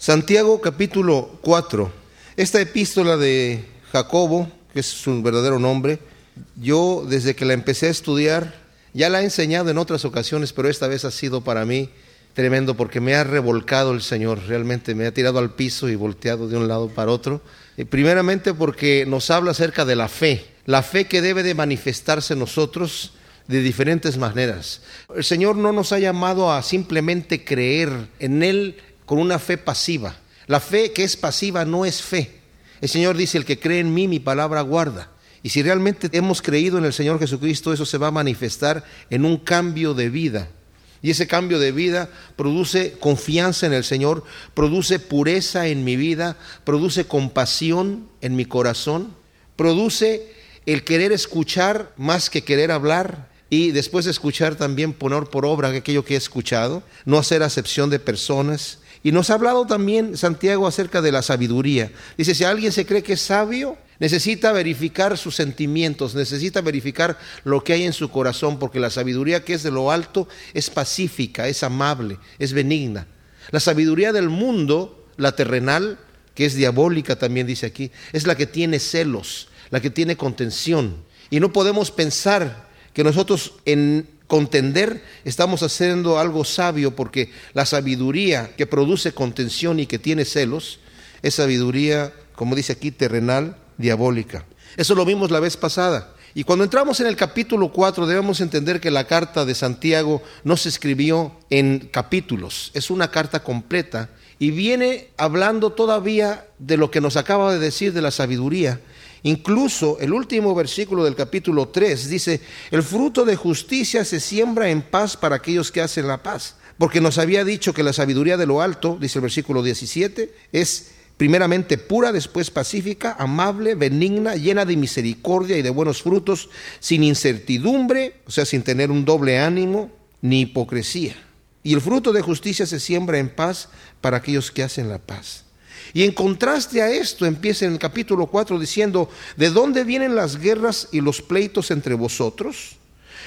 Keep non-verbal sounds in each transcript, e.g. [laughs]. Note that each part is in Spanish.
Santiago capítulo 4. Esta epístola de Jacobo, que es su verdadero nombre, yo desde que la empecé a estudiar, ya la he enseñado en otras ocasiones, pero esta vez ha sido para mí tremendo porque me ha revolcado el Señor, realmente me ha tirado al piso y volteado de un lado para otro. Y primeramente porque nos habla acerca de la fe, la fe que debe de manifestarse en nosotros de diferentes maneras. El Señor no nos ha llamado a simplemente creer en Él con una fe pasiva. La fe que es pasiva no es fe. El Señor dice, el que cree en mí, mi palabra guarda. Y si realmente hemos creído en el Señor Jesucristo, eso se va a manifestar en un cambio de vida. Y ese cambio de vida produce confianza en el Señor, produce pureza en mi vida, produce compasión en mi corazón, produce el querer escuchar más que querer hablar y después de escuchar también poner por obra aquello que he escuchado, no hacer acepción de personas. Y nos ha hablado también Santiago acerca de la sabiduría. Dice, si alguien se cree que es sabio, necesita verificar sus sentimientos, necesita verificar lo que hay en su corazón, porque la sabiduría que es de lo alto es pacífica, es amable, es benigna. La sabiduría del mundo, la terrenal, que es diabólica también dice aquí, es la que tiene celos, la que tiene contención. Y no podemos pensar que nosotros en contender estamos haciendo algo sabio porque la sabiduría que produce contención y que tiene celos es sabiduría, como dice aquí, terrenal, diabólica. Eso lo vimos la vez pasada. Y cuando entramos en el capítulo 4 debemos entender que la carta de Santiago no se escribió en capítulos, es una carta completa y viene hablando todavía de lo que nos acaba de decir de la sabiduría. Incluso el último versículo del capítulo 3 dice, el fruto de justicia se siembra en paz para aquellos que hacen la paz. Porque nos había dicho que la sabiduría de lo alto, dice el versículo 17, es primeramente pura, después pacífica, amable, benigna, llena de misericordia y de buenos frutos, sin incertidumbre, o sea, sin tener un doble ánimo ni hipocresía. Y el fruto de justicia se siembra en paz para aquellos que hacen la paz. Y en contraste a esto empieza en el capítulo 4 diciendo, ¿de dónde vienen las guerras y los pleitos entre vosotros?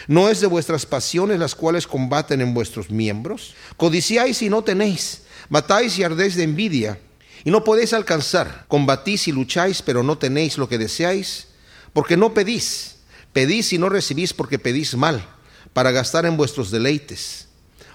¿No es de vuestras pasiones las cuales combaten en vuestros miembros? Codiciáis y no tenéis, matáis y ardéis de envidia y no podéis alcanzar. Combatís y lucháis, pero no tenéis lo que deseáis, porque no pedís. Pedís y no recibís porque pedís mal, para gastar en vuestros deleites.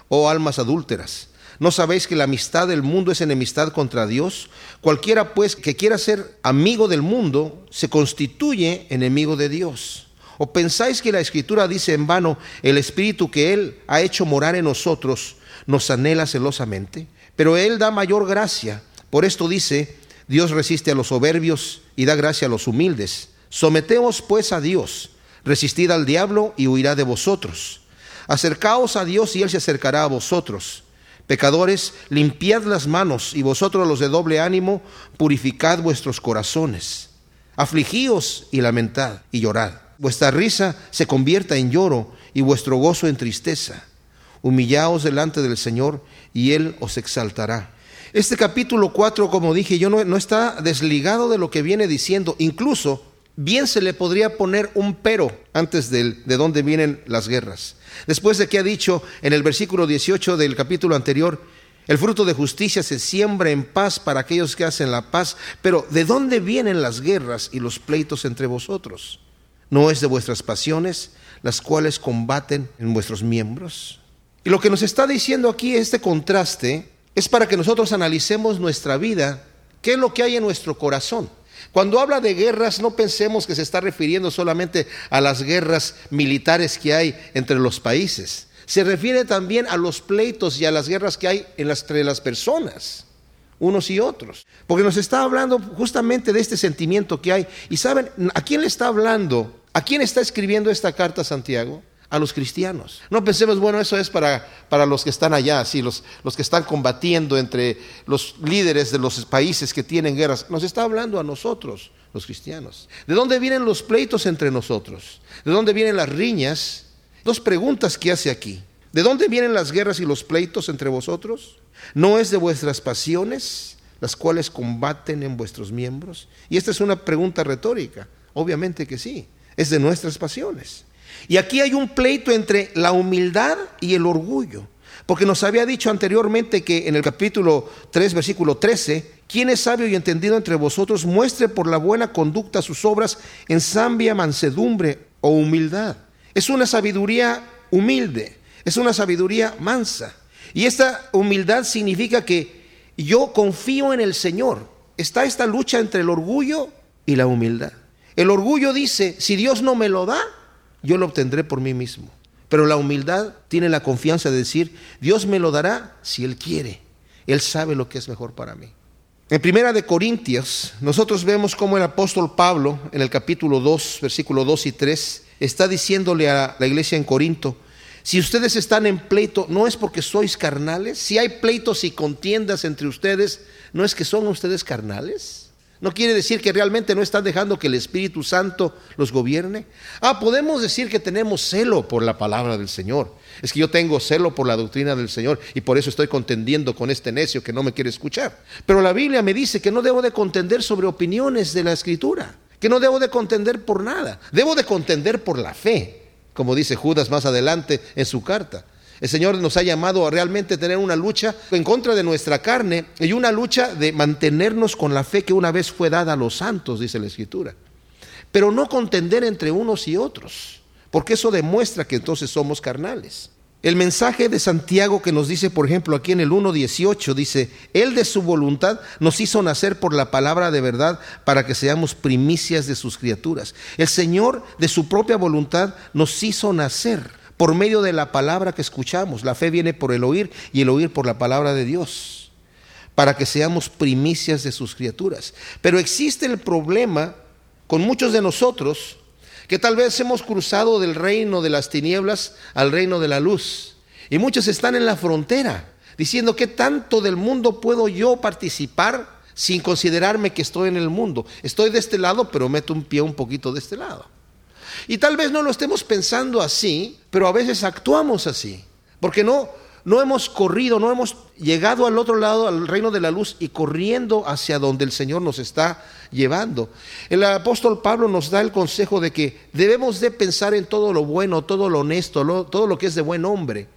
Oh almas adúlteras, ¿no sabéis que la amistad del mundo es enemistad contra Dios? Cualquiera pues que quiera ser amigo del mundo se constituye enemigo de Dios. ¿O pensáis que la escritura dice en vano, el espíritu que Él ha hecho morar en nosotros nos anhela celosamente? Pero Él da mayor gracia. Por esto dice, Dios resiste a los soberbios y da gracia a los humildes. Someteos pues a Dios, resistid al diablo y huirá de vosotros. Acercaos a Dios y Él se acercará a vosotros. Pecadores, limpiad las manos y vosotros los de doble ánimo, purificad vuestros corazones. Afligíos y lamentad y llorad. Vuestra risa se convierta en lloro y vuestro gozo en tristeza. Humillaos delante del Señor y Él os exaltará. Este capítulo 4, como dije yo, no, está desligado de lo que viene diciendo. Incluso, bien se le podría poner un pero antes de, de dónde vienen las guerras. Después de que ha dicho en el versículo 18 del capítulo anterior, el fruto de justicia se siembra en paz para aquellos que hacen la paz. Pero ¿de dónde vienen las guerras y los pleitos entre vosotros? ¿No es de vuestras pasiones las cuales combaten en vuestros miembros? Y lo que nos está diciendo aquí este contraste es para que nosotros analicemos nuestra vida, qué es lo que hay en nuestro corazón. Cuando habla de guerras, no pensemos que se está refiriendo solamente a las guerras militares que hay entre los países. Se refiere también a los pleitos y a las guerras que hay entre las personas, unos y otros. Porque nos está hablando justamente de este sentimiento que hay. Y saben, ¿a quién le está hablando? ¿A quién está escribiendo esta carta Santiago? A los cristianos. No pensemos, bueno, eso es para, para los que están allá, sí, los, los que están combatiendo entre los líderes de los países que tienen guerras. Nos está hablando a nosotros, los cristianos. ¿De dónde vienen los pleitos entre nosotros? ¿De dónde vienen las riñas? Dos preguntas que hace aquí. ¿De dónde vienen las guerras y los pleitos entre vosotros? ¿No es de vuestras pasiones las cuales combaten en vuestros miembros? Y esta es una pregunta retórica. Obviamente que sí, es de nuestras pasiones. Y aquí hay un pleito entre la humildad y el orgullo. porque nos había dicho anteriormente que en el capítulo 3, versículo 13, quien es sabio y entendido entre vosotros, muestre por la buena conducta sus obras en sambia, mansedumbre o humildad. Es una sabiduría humilde, es una sabiduría mansa. Y esta humildad significa que yo confío en el Señor. Está esta lucha entre el orgullo y la humildad. El orgullo dice, si Dios no me lo da, yo lo obtendré por mí mismo. Pero la humildad tiene la confianza de decir, Dios me lo dará si Él quiere. Él sabe lo que es mejor para mí. En Primera de Corintios, nosotros vemos cómo el apóstol Pablo, en el capítulo 2, versículo 2 y 3, está diciéndole a la iglesia en Corinto, si ustedes están en pleito, no es porque sois carnales. Si hay pleitos y contiendas entre ustedes, ¿no es que son ustedes carnales? ¿No quiere decir que realmente no están dejando que el Espíritu Santo los gobierne? Ah, podemos decir que tenemos celo por la palabra del Señor. Es que yo tengo celo por la doctrina del Señor y por eso estoy contendiendo con este necio que no me quiere escuchar. Pero la Biblia me dice que no debo de contender sobre opiniones de la Escritura, que no debo de contender por nada. Debo de contender por la fe, como dice Judas más adelante en su carta. El Señor nos ha llamado a realmente tener una lucha en contra de nuestra carne y una lucha de mantenernos con la fe que una vez fue dada a los santos, dice la Escritura. Pero no contender entre unos y otros, porque eso demuestra que entonces somos carnales. El mensaje de Santiago que nos dice, por ejemplo, aquí en el 1.18, dice, Él de su voluntad nos hizo nacer por la palabra de verdad para que seamos primicias de sus criaturas. El Señor de su propia voluntad nos hizo nacer por medio de la palabra que escuchamos. La fe viene por el oír y el oír por la palabra de Dios, para que seamos primicias de sus criaturas. Pero existe el problema con muchos de nosotros que tal vez hemos cruzado del reino de las tinieblas al reino de la luz. Y muchos están en la frontera, diciendo, ¿qué tanto del mundo puedo yo participar sin considerarme que estoy en el mundo? Estoy de este lado, pero meto un pie un poquito de este lado. Y tal vez no lo estemos pensando así, pero a veces actuamos así, porque no, no hemos corrido, no hemos llegado al otro lado, al reino de la luz y corriendo hacia donde el Señor nos está llevando. El apóstol Pablo nos da el consejo de que debemos de pensar en todo lo bueno, todo lo honesto, todo lo que es de buen hombre.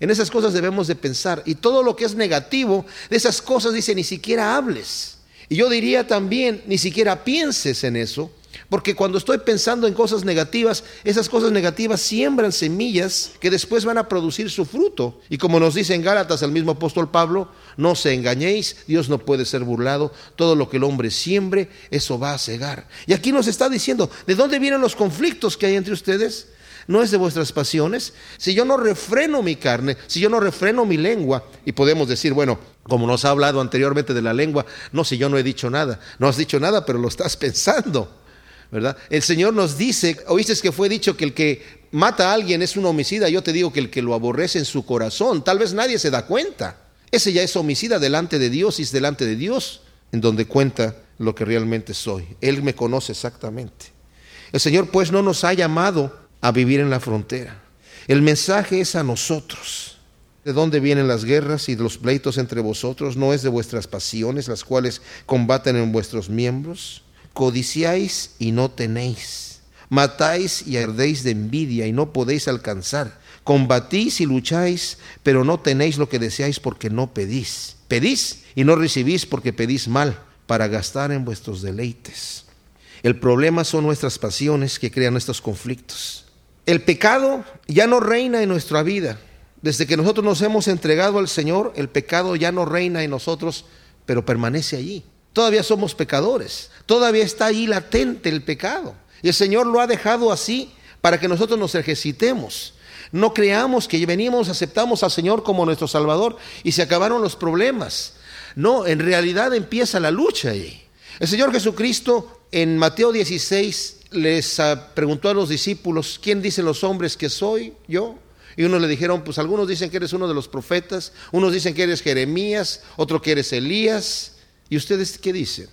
En esas cosas debemos de pensar. Y todo lo que es negativo, de esas cosas dice, ni siquiera hables. Y yo diría también, ni siquiera pienses en eso, porque cuando estoy pensando en cosas negativas, esas cosas negativas siembran semillas que después van a producir su fruto. Y como nos dice en Gálatas el mismo apóstol Pablo, no se engañéis, Dios no puede ser burlado, todo lo que el hombre siembre, eso va a cegar. Y aquí nos está diciendo, ¿de dónde vienen los conflictos que hay entre ustedes? no es de vuestras pasiones. Si yo no refreno mi carne, si yo no refreno mi lengua, y podemos decir, bueno, como nos ha hablado anteriormente de la lengua, no, si yo no he dicho nada, no has dicho nada, pero lo estás [laughs] pensando. ¿Verdad? El Señor nos dice, oíste que fue dicho que el que mata a alguien es un homicida, yo te digo que el que lo aborrece en su corazón, tal vez nadie se da cuenta. Ese ya es homicida delante de Dios y es delante de Dios en donde cuenta lo que realmente soy. Él me conoce exactamente. El Señor pues no nos ha llamado a vivir en la frontera. El mensaje es a nosotros. ¿De dónde vienen las guerras y los pleitos entre vosotros? ¿No es de vuestras pasiones las cuales combaten en vuestros miembros? Codiciáis y no tenéis. Matáis y ardéis de envidia y no podéis alcanzar. Combatís y lucháis, pero no tenéis lo que deseáis porque no pedís. Pedís y no recibís porque pedís mal, para gastar en vuestros deleites. El problema son nuestras pasiones que crean estos conflictos. El pecado ya no reina en nuestra vida. Desde que nosotros nos hemos entregado al Señor, el pecado ya no reina en nosotros, pero permanece allí. Todavía somos pecadores. Todavía está ahí latente el pecado. Y el Señor lo ha dejado así para que nosotros nos ejercitemos. No creamos que venimos, aceptamos al Señor como nuestro Salvador y se acabaron los problemas. No, en realidad empieza la lucha ahí. El Señor Jesucristo en Mateo 16 les ah, preguntó a los discípulos, ¿quién dicen los hombres que soy yo? Y unos le dijeron, pues algunos dicen que eres uno de los profetas, unos dicen que eres Jeremías, otro que eres Elías. ¿Y ustedes qué dicen?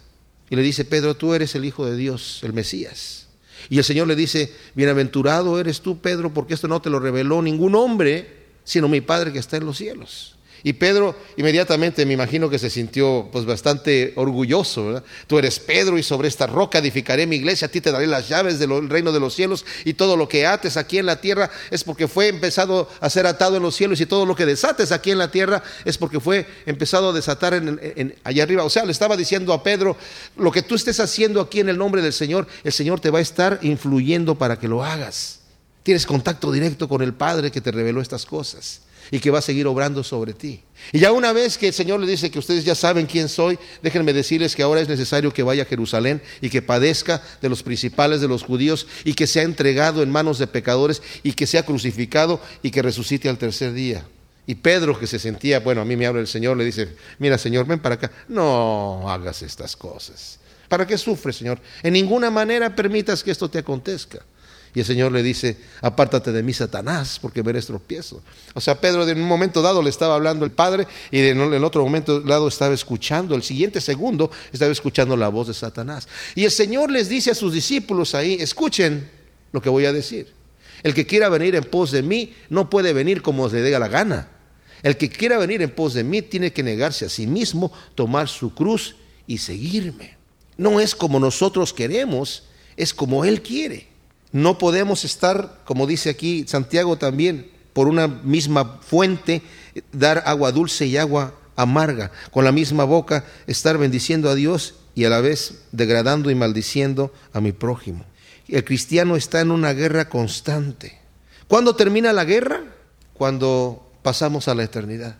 Y le dice, Pedro, tú eres el Hijo de Dios, el Mesías. Y el Señor le dice, bienaventurado eres tú, Pedro, porque esto no te lo reveló ningún hombre, sino mi Padre que está en los cielos. Y Pedro inmediatamente me imagino que se sintió pues bastante orgulloso. Tú eres Pedro y sobre esta roca edificaré mi iglesia, a ti te daré las llaves del reino de los cielos y todo lo que ates aquí en la tierra es porque fue empezado a ser atado en los cielos y todo lo que desates aquí en la tierra es porque fue empezado a desatar en, allá arriba. O sea, le estaba diciendo a Pedro, lo que tú estés haciendo aquí en el nombre del Señor, el Señor te va a estar influyendo para que lo hagas. Tienes contacto directo con el Padre que te reveló estas cosas y que va a seguir obrando sobre ti. Y ya una vez que el Señor le dice que ustedes ya saben quién soy, déjenme decirles que ahora es necesario que vaya a Jerusalén y que padezca de los principales de los judíos y que sea entregado en manos de pecadores y que sea crucificado y que resucite al tercer día. Y Pedro, que se sentía, bueno, a mí me habla el Señor, le dice, mira Señor, ven para acá, no hagas estas cosas. ¿Para qué sufres, Señor? En ninguna manera permitas que esto te acontezca. Y el Señor le dice, apártate de mí, Satanás, porque me eres. O sea, Pedro en un momento dado le estaba hablando el Padre y en el otro momento dado estaba escuchando, el siguiente segundo estaba escuchando la voz de Satanás. Y el Señor les dice a sus discípulos ahí, escuchen lo que voy a decir. El que quiera venir en pos de mí no puede venir como le dé la gana. El que quiera venir en pos de mí tiene que negarse a sí mismo, tomar su cruz y seguirme. No es como nosotros queremos, es como Él quiere. No podemos estar, como dice aquí Santiago también, por una misma fuente, dar agua dulce y agua amarga, con la misma boca estar bendiciendo a Dios y a la vez degradando y maldiciendo a mi prójimo. El cristiano está en una guerra constante. ¿Cuándo termina la guerra? Cuando pasamos a la eternidad.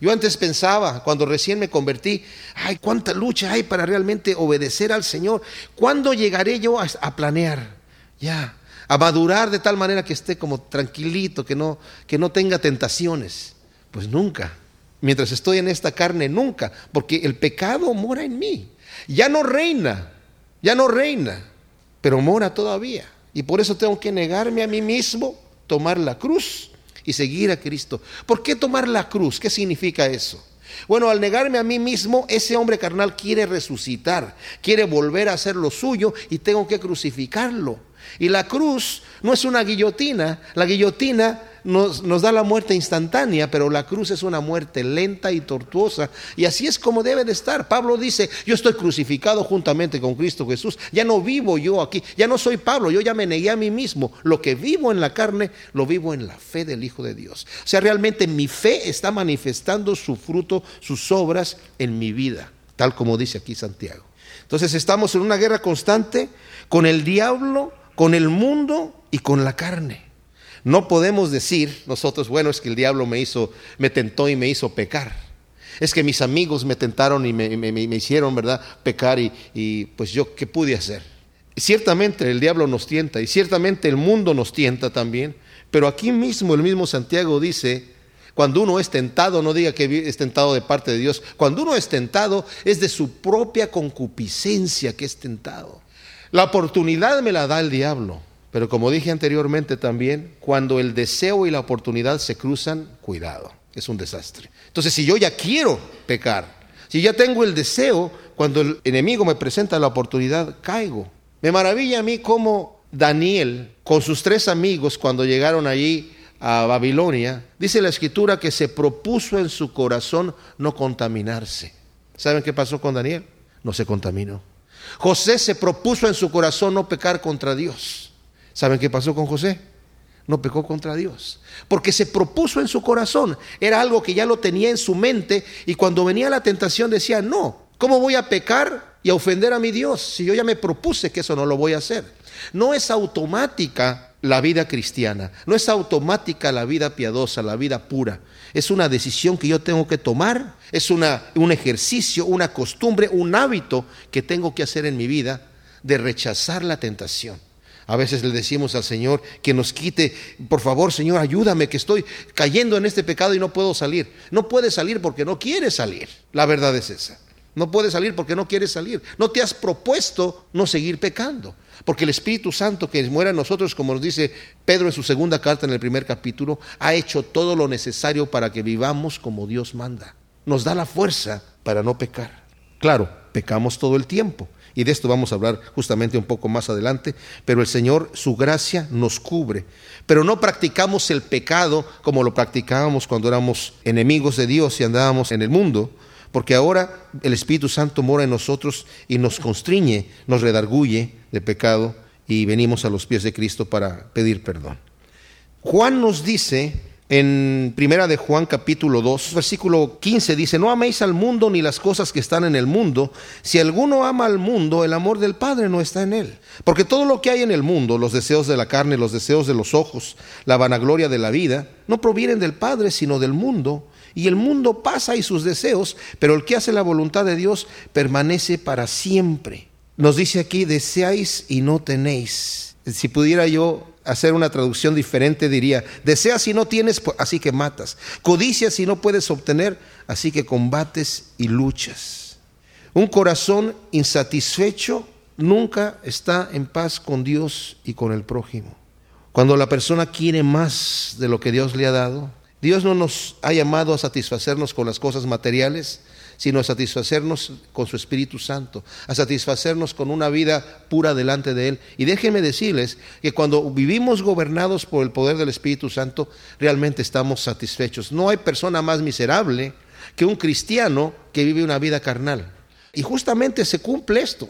Yo antes pensaba, cuando recién me convertí, ay, cuánta lucha hay para realmente obedecer al Señor. ¿Cuándo llegaré yo a, planear? Ya, a madurar de tal manera que esté como tranquilito, que no, que no tenga tentaciones. Pues nunca. Mientras estoy en esta carne, nunca, porque el pecado mora en mí. Ya no reina, ya no reina, pero mora todavía. Y por eso tengo que negarme a mí mismo, tomar la cruz y seguir a Cristo. ¿Por qué tomar la cruz? ¿Qué significa eso? Bueno, al negarme a mí mismo, ese hombre carnal quiere resucitar, quiere volver a hacer lo suyo y tengo que crucificarlo. Y la cruz no es una guillotina, la guillotina nos, nos, da la muerte instantánea, pero la cruz es una muerte lenta y tortuosa. Y así es como debe de estar. Pablo dice, yo estoy crucificado juntamente con Cristo Jesús. Ya no vivo yo aquí, ya no soy Pablo, yo ya me negué a mí mismo. Lo que vivo en la carne, lo vivo en la fe del Hijo de Dios. O sea, realmente mi fe está manifestando su fruto, sus obras en mi vida, tal como dice aquí Santiago. Entonces estamos en una guerra constante con el diablo con el mundo y con la carne. No podemos decir nosotros, bueno, es que el diablo me hizo, me tentó y me hizo pecar. Es que mis amigos me tentaron y me, hicieron, ¿verdad?, pecar y, y pues yo, ¿qué pude hacer? Ciertamente el diablo nos tienta y ciertamente el mundo nos tienta también, pero aquí mismo el mismo Santiago dice, cuando uno es tentado, no diga que es tentado de parte de Dios, cuando uno es tentado es de su propia concupiscencia que es tentado. La oportunidad me la da el diablo, pero como dije anteriormente también, cuando el deseo y la oportunidad se cruzan, cuidado, es un desastre. Entonces, si yo ya quiero pecar, si ya tengo el deseo, cuando el enemigo me presenta la oportunidad, caigo. Me maravilla a mí cómo Daniel, con sus tres amigos, cuando llegaron allí a Babilonia, dice la escritura que se propuso en su corazón no contaminarse. ¿Saben qué pasó con Daniel? No se contaminó. José se propuso en su corazón no pecar contra Dios. ¿Saben qué pasó con José? No pecó contra Dios. Porque se propuso en su corazón. Era algo que ya lo tenía en su mente y cuando venía la tentación decía, no, ¿cómo voy a pecar y a ofender a mi Dios si yo ya me propuse que eso no lo voy a hacer? No es automática la vida cristiana, no es automática la vida piadosa, la vida pura es una decisión que yo tengo que tomar, es una, un ejercicio, una costumbre, un hábito que tengo que hacer en mi vida de rechazar la tentación. A veces le decimos al Señor que nos quite, por favor Señor, ayúdame que estoy cayendo en este pecado y no puedo salir. No puede salir porque no quiere salir. La verdad es esa. No puede salir porque no quiere salir. No te has propuesto no seguir pecando. Porque el Espíritu Santo que muera en nosotros, como nos dice Pedro en su segunda carta en el primer capítulo, ha hecho todo lo necesario para que vivamos como Dios manda. Nos da la fuerza para no pecar. Claro, pecamos todo el tiempo. Y de esto vamos a hablar justamente un poco más adelante, pero el Señor, su gracia nos cubre. Pero no practicamos el pecado como lo practicábamos cuando éramos enemigos de Dios y andábamos en el mundo, porque ahora el Espíritu Santo mora en nosotros y nos constriñe, nos redarguye de pecado y venimos a los pies de Cristo para pedir perdón. Juan nos dice en Primera de Juan capítulo 2, versículo 15 dice, no améis al mundo ni las cosas que están en el mundo. Si alguno ama al mundo, el amor del Padre no está en él. Porque todo lo que hay en el mundo, los deseos de la carne, los deseos de los ojos, la vanagloria de la vida, no provienen del Padre, sino del mundo. Y el mundo pasa y sus deseos, pero el que hace la voluntad de Dios permanece para siempre. Nos dice aquí, deseáis y no tenéis. Si pudiera yo hacer una traducción diferente, diría, deseas si no tienes, pues, así que matas. Codicias si no puedes obtener, así que combates y luchas. Un corazón insatisfecho nunca está en paz con Dios y con el prójimo. Cuando la persona quiere más de lo que Dios le ha dado, Dios no nos ha llamado a satisfacernos con las cosas materiales, sino a satisfacernos con su Espíritu Santo, a satisfacernos con una vida pura delante de Él. Y déjenme decirles que cuando vivimos gobernados por el poder del Espíritu Santo, realmente estamos satisfechos. No hay persona más miserable que un cristiano que vive una vida carnal. Y justamente se cumple esto.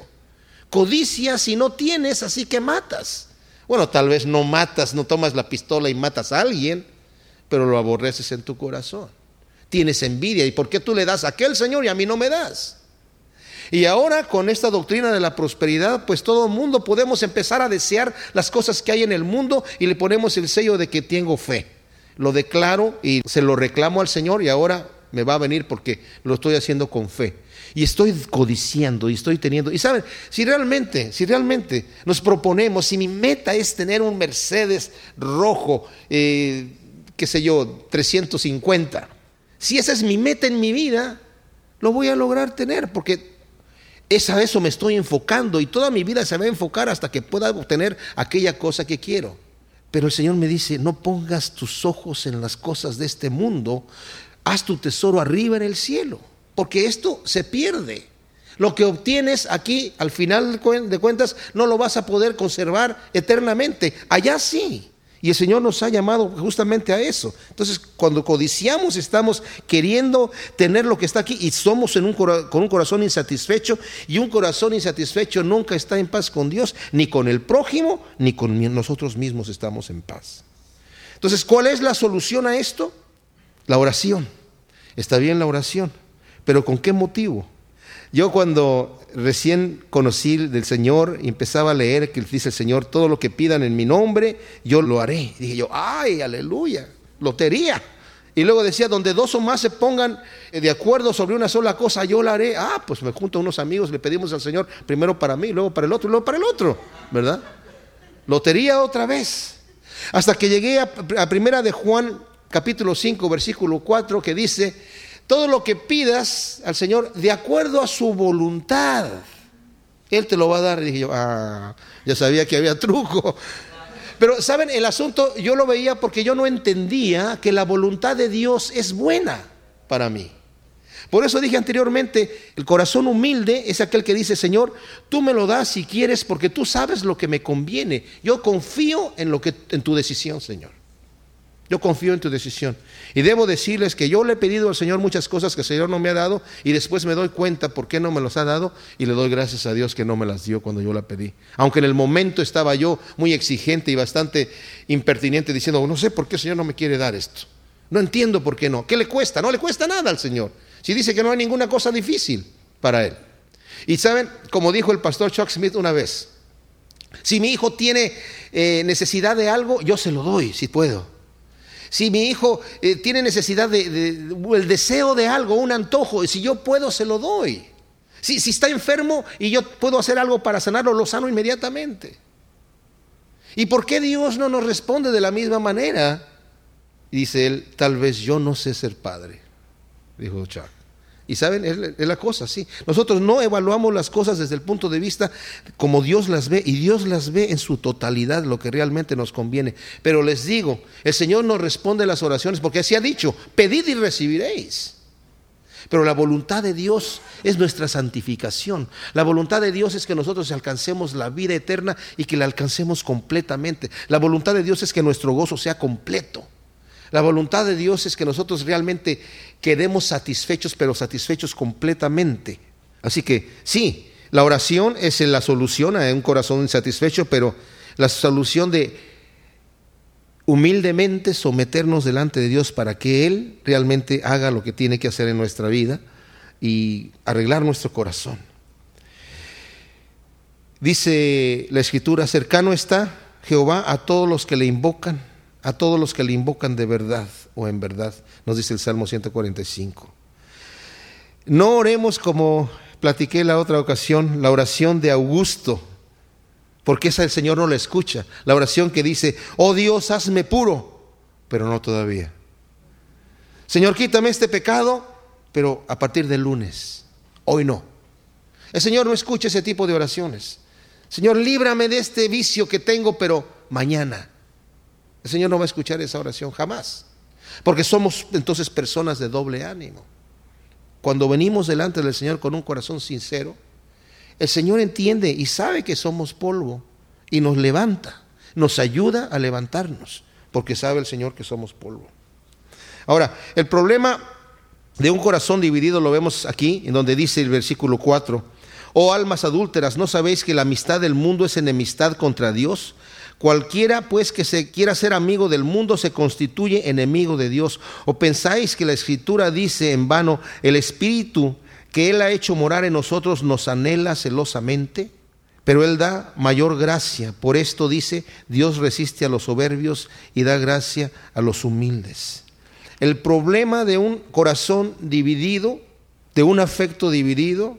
Codicia si no tienes, así que matas. Bueno, tal vez no matas, no tomas la pistola y matas a alguien, pero lo aborreces en tu corazón tienes envidia. ¿Y por qué tú le das a aquel Señor y a mí no me das? Y ahora con esta doctrina de la prosperidad, pues todo el mundo podemos empezar a desear las cosas que hay en el mundo y le ponemos el sello de que tengo fe. Lo declaro y se lo reclamo al Señor y ahora me va a venir porque lo estoy haciendo con fe. Y estoy codiciando y estoy teniendo. Y saben, si realmente, si realmente nos proponemos, si mi meta es tener un Mercedes rojo, eh, qué sé yo, 350, si esa es mi meta en mi vida, lo voy a lograr tener porque es a eso me estoy enfocando y toda mi vida se va a enfocar hasta que pueda obtener aquella cosa que quiero. Pero el Señor me dice, no pongas tus ojos en las cosas de este mundo, haz tu tesoro arriba en el cielo, porque esto se pierde. Lo que obtienes aquí, al final de cuentas, no lo vas a poder conservar eternamente. Allá sí. Y el Señor nos ha llamado justamente a eso. Entonces, cuando codiciamos, estamos queriendo tener lo que está aquí y somos con un corazón insatisfecho. Y un corazón insatisfecho nunca está en paz con Dios, ni con el prójimo, ni con nosotros mismos estamos en paz. Entonces, ¿cuál es la solución a esto? La oración. Está bien la oración, pero ¿con qué motivo? Yo cuando recién conocí del Señor y empezaba a leer que dice el Señor, todo lo que pidan en mi nombre, yo lo haré. dije yo, ay, aleluya, lotería. Y luego decía, donde dos o más se pongan eh, de acuerdo sobre una sola cosa, yo la haré. Ah, pues me junto a unos amigos, le pedimos al Señor, primero para mí, luego para el otro, luego para el otro, ¿verdad? Lotería otra vez. Hasta que llegué a, a primera de Juan, capítulo 5, versículo 4, que dice, todo lo que pidas al Señor de acuerdo a su voluntad. Él te lo va a dar. Dije yo, ah, ya sabía que había truco. Pero, ¿saben? El asunto yo lo veía porque yo no entendía que la voluntad de Dios es buena para mí. Por eso dije anteriormente, el corazón humilde es aquel que dice, Señor, tú me lo das si quieres porque tú sabes lo que me conviene. Yo confío en lo que en tu decisión, Señor. Yo confío en tu decisión. Y debo decirles que yo le he pedido al Señor muchas cosas que el Señor no me ha dado y después me doy cuenta por qué no me los ha dado y le doy gracias a Dios que no me las dio cuando yo la pedí. Aunque en el momento estaba yo muy exigente y bastante impertinente diciendo, no sé por qué el Señor no me quiere dar esto. No entiendo por qué no. ¿Qué le cuesta? No le cuesta nada al Señor. Si dice que no hay ninguna cosa difícil para Él. Y saben, como dijo el pastor Chuck Smith una vez, si mi hijo tiene eh, necesidad de algo, yo se lo doy, si puedo. Si mi hijo eh, tiene necesidad de, el deseo de algo, un antojo, y si yo puedo, se lo doy. Si, si está enfermo y yo puedo hacer algo para sanarlo, lo sano inmediatamente. ¿Y por qué Dios no nos responde de la misma manera? dice él, tal vez yo no sé ser padre, dijo Chuck. Y saben, es la cosa, sí. Nosotros no evaluamos las cosas desde el punto de vista como Dios las ve, y Dios las ve en su totalidad, lo que realmente nos conviene. Pero les digo, el Señor nos responde las oraciones porque así ha dicho, pedid y recibiréis. Pero la voluntad de Dios es nuestra santificación. La voluntad de Dios es que nosotros alcancemos la vida eterna y que la alcancemos completamente. La voluntad de Dios es que nuestro gozo sea completo. La voluntad de Dios es que nosotros realmente quedemos satisfechos, pero satisfechos completamente. Así que sí, la oración es la solución a un corazón insatisfecho, pero la solución de humildemente someternos delante de Dios para que Él realmente haga lo que tiene que hacer en nuestra vida y arreglar nuestro corazón. Dice la escritura, cercano está Jehová a todos los que le invocan, a todos los que le invocan de verdad o en verdad, nos dice el Salmo 145. No oremos como platiqué la otra ocasión, la oración de Augusto, porque esa el Señor no la escucha. La oración que dice, oh Dios, hazme puro, pero no todavía. Señor, quítame este pecado, pero a partir del lunes, hoy no. El Señor no escucha ese tipo de oraciones. Señor, líbrame de este vicio que tengo, pero mañana. El Señor no va a escuchar esa oración jamás, porque somos entonces personas de doble ánimo. Cuando venimos delante del Señor con un corazón sincero, el Señor entiende y sabe que somos polvo y nos levanta, nos ayuda a levantarnos, porque sabe el Señor que somos polvo. Ahora, el problema de un corazón dividido lo vemos aquí, en donde dice el versículo 4, oh almas adúlteras, ¿no sabéis que la amistad del mundo es enemistad contra Dios? Cualquiera pues que se quiera ser amigo del mundo se constituye enemigo de Dios. ¿O pensáis que la escritura dice en vano, el Espíritu que Él ha hecho morar en nosotros nos anhela celosamente, pero Él da mayor gracia. Por esto dice, Dios resiste a los soberbios y da gracia a los humildes. El problema de un corazón dividido, de un afecto dividido,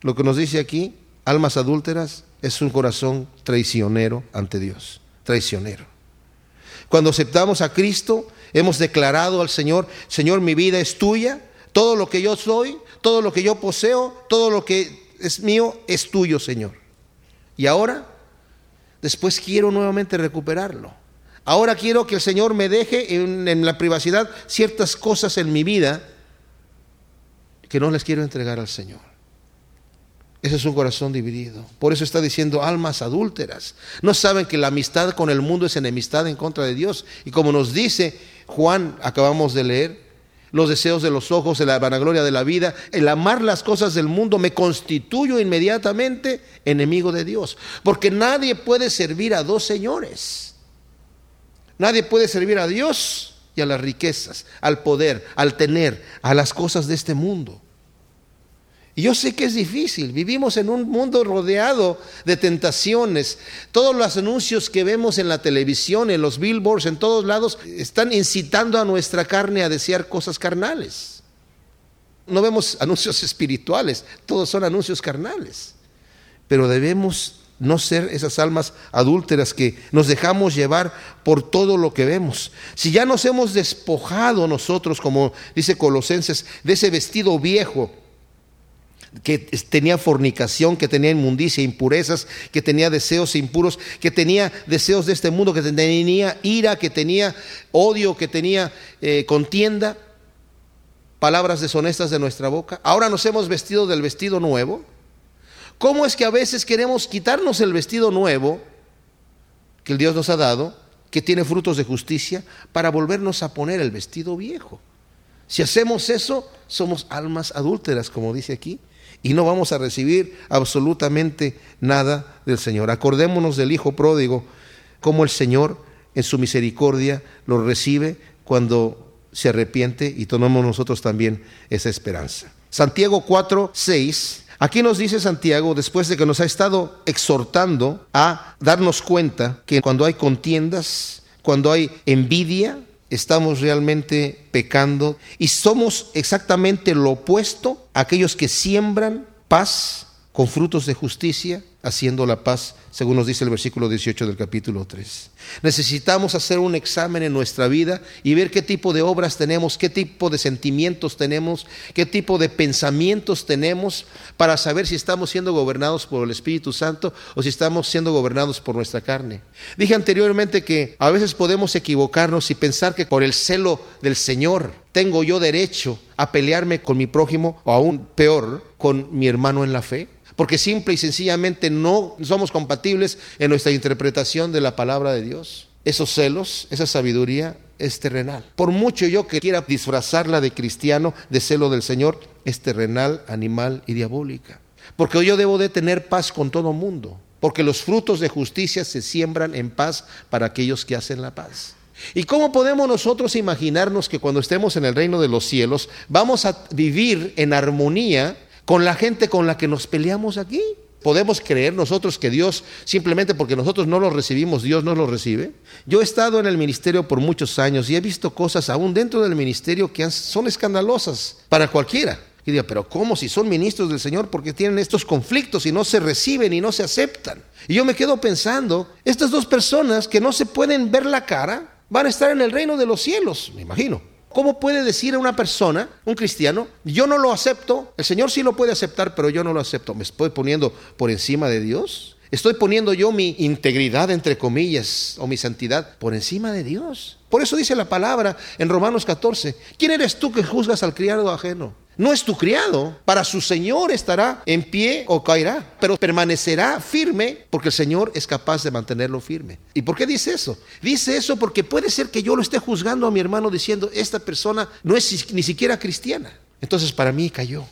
lo que nos dice aquí, almas adúlteras, es un corazón traicionero ante Dios, traicionero. Cuando aceptamos a Cristo, hemos declarado al Señor, Señor, mi vida es tuya, todo lo que yo soy, todo lo que yo poseo, todo lo que es mío es tuyo, Señor. Y ahora, después quiero nuevamente recuperarlo. Ahora quiero que el Señor me deje en, la privacidad ciertas cosas en mi vida que no les quiero entregar al Señor. Ese es un corazón dividido. Por eso está diciendo almas adúlteras. No saben que la amistad con el mundo es enemistad en contra de Dios. Y como nos dice Juan, acabamos de leer, los deseos de los ojos, la vanagloria de la vida, el amar las cosas del mundo, me constituyo inmediatamente enemigo de Dios. Porque nadie puede servir a dos señores. Nadie puede servir a Dios y a las riquezas, al poder, al tener, a las cosas de este mundo. Yo sé que es difícil, vivimos en un mundo rodeado de tentaciones. Todos los anuncios que vemos en la televisión, en los billboards, en todos lados, están incitando a nuestra carne a desear cosas carnales. No vemos anuncios [laughs] espirituales, todos son anuncios carnales. Pero debemos no ser esas almas adúlteras que nos dejamos llevar por todo lo que vemos. Si ya nos hemos despojado nosotros, como dice Colosenses, de ese vestido viejo, que tenía fornicación, que tenía inmundicia, impurezas, que tenía deseos impuros, que tenía deseos de este mundo, que tenía ira, que tenía odio, que tenía eh, contienda, palabras deshonestas de nuestra boca. Ahora nos hemos vestido del vestido nuevo. ¿Cómo es que a veces queremos quitarnos el vestido nuevo que el Dios nos ha dado, que tiene frutos de justicia, para volvernos a poner el vestido viejo? Si hacemos eso, somos almas adúlteras, como dice aquí y no vamos a recibir absolutamente nada del Señor. Acordémonos del Hijo pródigo, como el Señor en su misericordia lo recibe cuando se arrepiente y tomemos nosotros también esa esperanza. Santiago 4, 6. Aquí nos dice Santiago, después de que nos ha estado exhortando a darnos cuenta que cuando hay contiendas, cuando hay envidia, estamos realmente pecando y somos exactamente lo opuesto aquellos que siembran paz con frutos de justicia haciendo la paz, según nos dice el versículo 18 del capítulo 3. Necesitamos hacer un examen en nuestra vida y ver qué tipo de obras tenemos, qué tipo de sentimientos tenemos, qué tipo de pensamientos tenemos para saber si estamos siendo gobernados por el Espíritu Santo o si estamos siendo gobernados por nuestra carne. Dije anteriormente que a veces podemos equivocarnos y pensar que por el celo del Señor tengo yo derecho a pelearme con mi prójimo o aún peor, con mi hermano en la fe porque simple y sencillamente no somos compatibles en nuestra interpretación de la palabra de Dios. Esos celos, esa sabiduría es terrenal. Por mucho yo que quiera disfrazarla de cristiano, de celo del Señor, es terrenal, animal y diabólica. Porque yo debo de tener paz con todo mundo, porque los frutos de justicia se siembran en paz para aquellos que hacen la paz. ¿Y cómo podemos nosotros imaginarnos que cuando estemos en el reino de los cielos vamos a vivir en armonía con la gente con la que nos peleamos aquí. ¿Podemos creer nosotros que Dios, simplemente porque nosotros no lo recibimos, Dios no lo recibe? Yo he estado en el ministerio por muchos años y he visto cosas aún dentro del ministerio que son escandalosas para cualquiera. Y digo, pero ¿cómo si son ministros del Señor? Porque tienen estos conflictos y no se reciben y no se aceptan. Y yo me quedo pensando, estas dos personas que no se pueden ver la cara, van a estar en el reino de los cielos, me imagino. ¿Cómo puede decir a una persona, un cristiano, yo no lo acepto? El Señor sí lo puede aceptar, pero yo no lo acepto. ¿Me estoy poniendo por encima de Dios? ¿Estoy poniendo yo mi integridad, entre comillas, o mi santidad por encima de Dios? Por eso dice la palabra en Romanos 14, ¿quién eres tú que juzgas al criado ajeno? No es tu criado, para su Señor estará en pie o caerá, pero permanecerá firme porque el Señor es capaz de mantenerlo firme. ¿Y por qué dice eso? Dice eso porque puede ser que yo lo esté juzgando a mi hermano diciendo, esta persona no es ni siquiera cristiana. Entonces para mí cayó.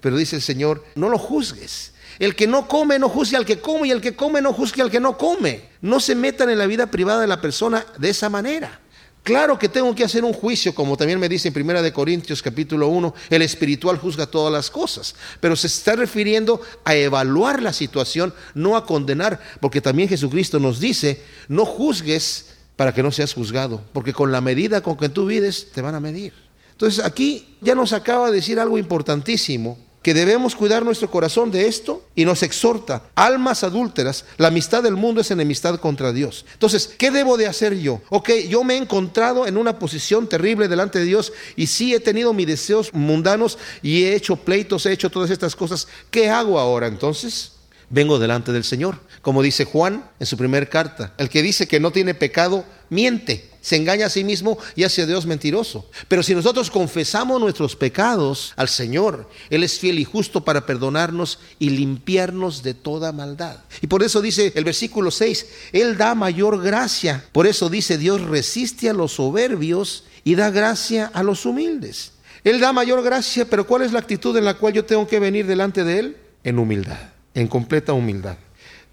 Pero dice el Señor, no lo juzgues. El que no come no juzgue al que come y el que come no juzgue al que no come. No se metan en la vida privada de la persona de esa manera. Claro que tengo que hacer un juicio, como también me dice en Primera de Corintios capítulo 1, el espiritual juzga todas las cosas, pero se está refiriendo a evaluar la situación, no a condenar, porque también Jesucristo nos dice, no juzgues para que no seas juzgado, porque con la medida con que tú vives te van a medir. Entonces aquí ya nos acaba de decir algo importantísimo, que debemos cuidar nuestro corazón de esto y nos exhorta, almas adúlteras, la amistad del mundo es enemistad contra Dios. Entonces, ¿qué debo de hacer yo? Ok, yo me he encontrado en una posición terrible delante de Dios y sí he tenido mis deseos mundanos y he hecho pleitos, he hecho todas estas cosas. ¿Qué hago ahora entonces? Vengo delante del Señor, como dice Juan en su primera carta. El que dice que no tiene pecado, miente se engaña a sí mismo y hace a Dios mentiroso. Pero si nosotros confesamos nuestros pecados al Señor, Él es fiel y justo para perdonarnos y limpiarnos de toda maldad. Y por eso dice el versículo 6, Él da mayor gracia. Por eso dice Dios resiste a los soberbios y da gracia a los humildes. Él da mayor gracia, pero ¿cuál es la actitud en la cual yo tengo que venir delante de Él? En humildad, en completa humildad.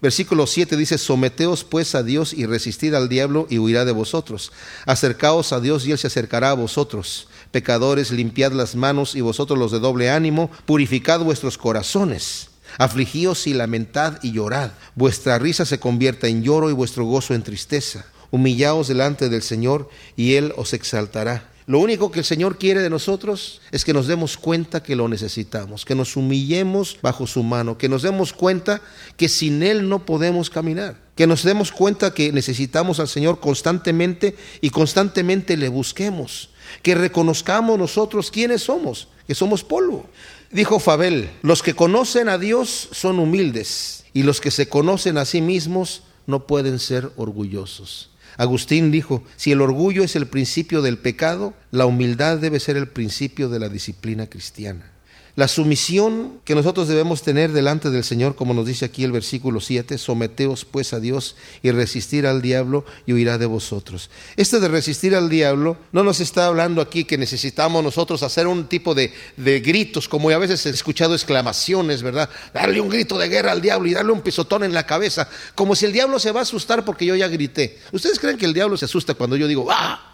Versículo 7 dice, someteos pues a Dios y resistid al diablo y huirá de vosotros. Acercaos a Dios y Él se acercará a vosotros. Pecadores, limpiad las manos y vosotros los de doble ánimo, purificad vuestros corazones. Afligíos y lamentad y llorad. Vuestra risa se convierta en lloro y vuestro gozo en tristeza. Humillaos delante del Señor y Él os exaltará. Lo único que el Señor quiere de nosotros es que nos demos cuenta que lo necesitamos, que nos humillemos bajo su mano, que nos demos cuenta que sin Él no podemos caminar, que nos demos cuenta que necesitamos al Señor constantemente y constantemente le busquemos, que reconozcamos nosotros quiénes somos, que somos polvo. Dijo Fabel, los que conocen a Dios son humildes y los que se conocen a sí mismos no pueden ser orgullosos. Agustín dijo, si el orgullo es el principio del pecado, la humildad debe ser el principio de la disciplina cristiana. La sumisión que nosotros debemos tener delante del Señor, como nos dice aquí el versículo 7, someteos pues a Dios y resistir al diablo y huirá de vosotros. Este de resistir al diablo no nos está hablando aquí que necesitamos nosotros hacer un tipo de, de gritos, como a veces he escuchado exclamaciones, ¿verdad? Darle un grito de guerra al diablo y darle un pisotón en la cabeza, como si el diablo se va a asustar porque yo ya grité. ¿Ustedes creen que el diablo se asusta cuando yo digo, ¡ah!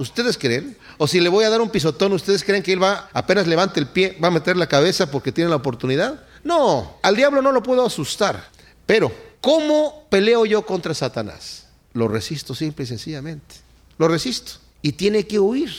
¿Ustedes creen? O si le voy a dar un pisotón, ¿ustedes creen que él va, apenas levante el pie, va a meter la cabeza porque tiene la oportunidad? No, al diablo no lo puedo asustar. Pero, ¿cómo peleo yo contra Satanás? Lo resisto simple y sencillamente. Lo resisto. Y tiene que huir.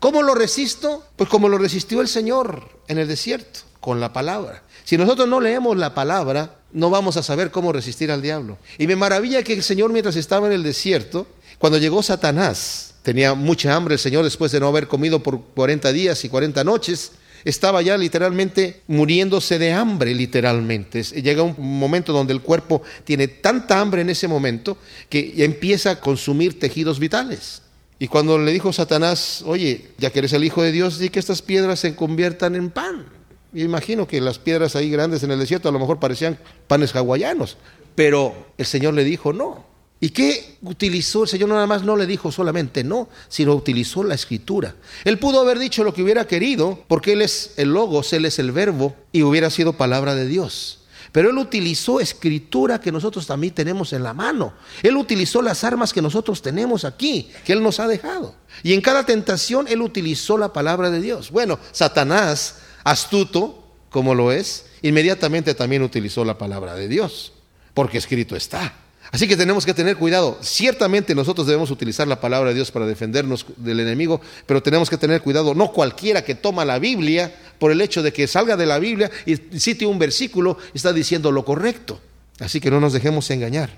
¿Cómo lo resisto? Pues como lo resistió el Señor en el desierto, con la palabra. Si nosotros no leemos la palabra, no vamos a saber cómo resistir al diablo. Y me maravilla que el Señor mientras estaba en el desierto, cuando llegó Satanás, tenía mucha hambre el Señor después de no haber comido por 40 días y 40 noches, estaba ya literalmente muriéndose de hambre, literalmente. Llega un momento donde el cuerpo tiene tanta hambre en ese momento que empieza a consumir tejidos vitales. Y cuando le dijo Satanás, oye, ya que eres el Hijo de Dios, di que estas piedras se conviertan en pan. Y imagino que las piedras ahí grandes en el desierto a lo mejor parecían panes hawaianos. Pero el Señor le dijo, no, ¿Y qué utilizó? El Señor nada más no le dijo solamente no, sino utilizó la escritura. Él pudo haber dicho lo que hubiera querido, porque Él es el logos, Él es el verbo, y hubiera sido palabra de Dios. Pero Él utilizó escritura que nosotros también tenemos en la mano. Él utilizó las armas que nosotros tenemos aquí, que Él nos ha dejado. Y en cada tentación Él utilizó la palabra de Dios. Bueno, Satanás, astuto como lo es, inmediatamente también utilizó la palabra de Dios, porque escrito está. Así que tenemos que tener cuidado. Ciertamente nosotros debemos utilizar la palabra de Dios para defendernos del enemigo, pero tenemos que tener cuidado. No cualquiera que toma la Biblia por el hecho de que salga de la Biblia y cite un versículo está diciendo lo correcto. Así que no nos dejemos engañar.